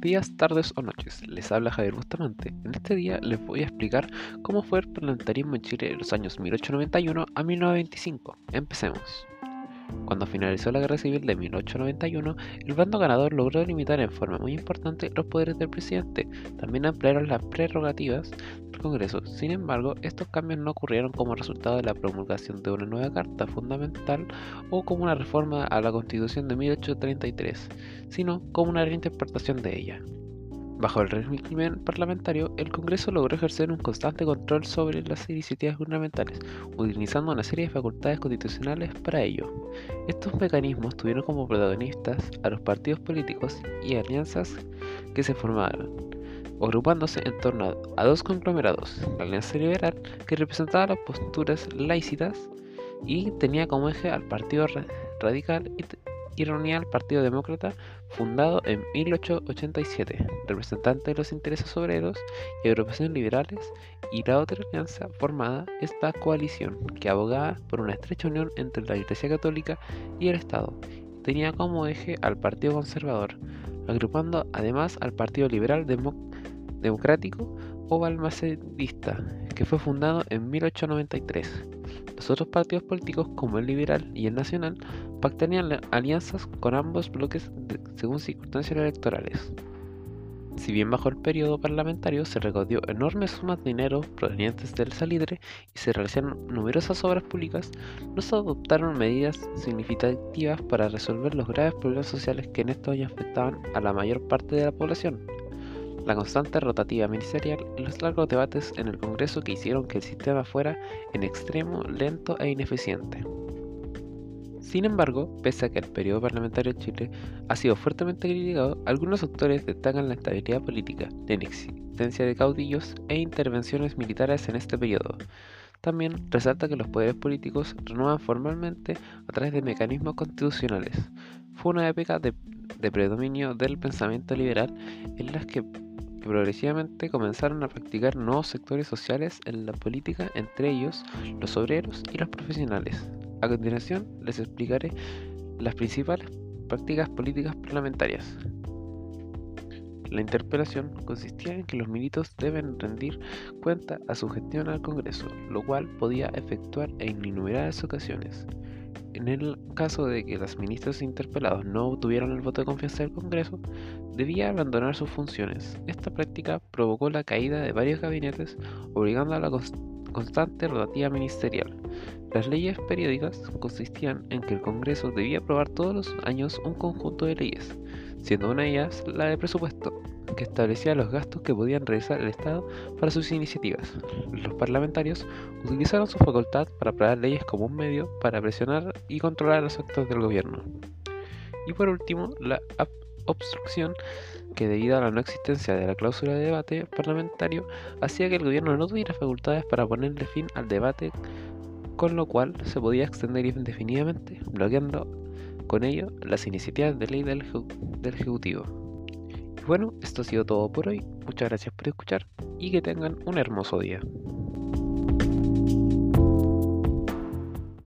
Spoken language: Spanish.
Días, tardes o noches. Les habla Javier Bustamante. En este día les voy a explicar cómo fue el parlamentarismo en Chile en los años 1891 a 1925. Empecemos. Cuando finalizó la Guerra Civil de 1891, el bando ganador logró limitar en forma muy importante los poderes del presidente. También ampliaron las prerrogativas del Congreso. Sin embargo, estos cambios no ocurrieron como resultado de la promulgación de una nueva Carta Fundamental o como una reforma a la Constitución de 1833, sino como una reinterpretación de ella. Bajo el régimen parlamentario, el Congreso logró ejercer un constante control sobre las iniciativas gubernamentales, utilizando una serie de facultades constitucionales para ello. Estos mecanismos tuvieron como protagonistas a los partidos políticos y alianzas que se formaron, agrupándose en torno a dos conglomerados, la Alianza Liberal, que representaba las posturas laicitas y tenía como eje al Partido Radical reunía al Partido Demócrata, fundado en 1887, representante de los intereses obreros y agrupaciones liberales, y la otra alianza formada esta coalición, que abogaba por una estrecha unión entre la Iglesia Católica y el Estado. Tenía como eje al Partido Conservador, agrupando además al Partido Liberal Democrático o Balmacedista, que fue fundado en 1893. Los otros partidos políticos, como el liberal y el nacional, pactarían alianzas con ambos bloques según circunstancias electorales. Si bien bajo el periodo parlamentario se recaudó enormes sumas de dinero provenientes del salitre y se realizaron numerosas obras públicas, no se adoptaron medidas significativas para resolver los graves problemas sociales que en estos años afectaban a la mayor parte de la población la constante rotativa ministerial y los largos debates en el Congreso que hicieron que el sistema fuera en extremo lento e ineficiente. Sin embargo, pese a que el periodo parlamentario en Chile ha sido fuertemente criticado, algunos autores destacan la estabilidad política, la inexistencia de caudillos e intervenciones militares en este periodo. También resalta que los poderes políticos renuevan formalmente a través de mecanismos constitucionales. Fue una época de, de predominio del pensamiento liberal en las que que progresivamente comenzaron a practicar nuevos sectores sociales en la política, entre ellos los obreros y los profesionales. A continuación les explicaré las principales prácticas políticas parlamentarias. La interpelación consistía en que los militos deben rendir cuenta a su gestión al Congreso, lo cual podía efectuar en innumerables ocasiones. En el caso de que los ministros interpelados no tuvieran el voto de confianza del Congreso, debía abandonar sus funciones. Esta práctica provocó la caída de varios gabinetes, obligando a la constante rotativa ministerial. Las leyes periódicas consistían en que el Congreso debía aprobar todos los años un conjunto de leyes, siendo una de ellas la de presupuesto, que establecía los gastos que podían realizar el Estado para sus iniciativas. Los parlamentarios utilizaron su facultad para aprobar leyes como un medio para presionar y controlar los actos del gobierno. Y por último, la obstrucción que debido a la no existencia de la cláusula de debate parlamentario hacía que el gobierno no tuviera facultades para ponerle fin al debate, con lo cual se podía extender indefinidamente, bloqueando con ello las iniciativas de ley del, Ejecutivo. Y bueno, esto ha sido todo por hoy. Muchas gracias por escuchar y que tengan un hermoso día.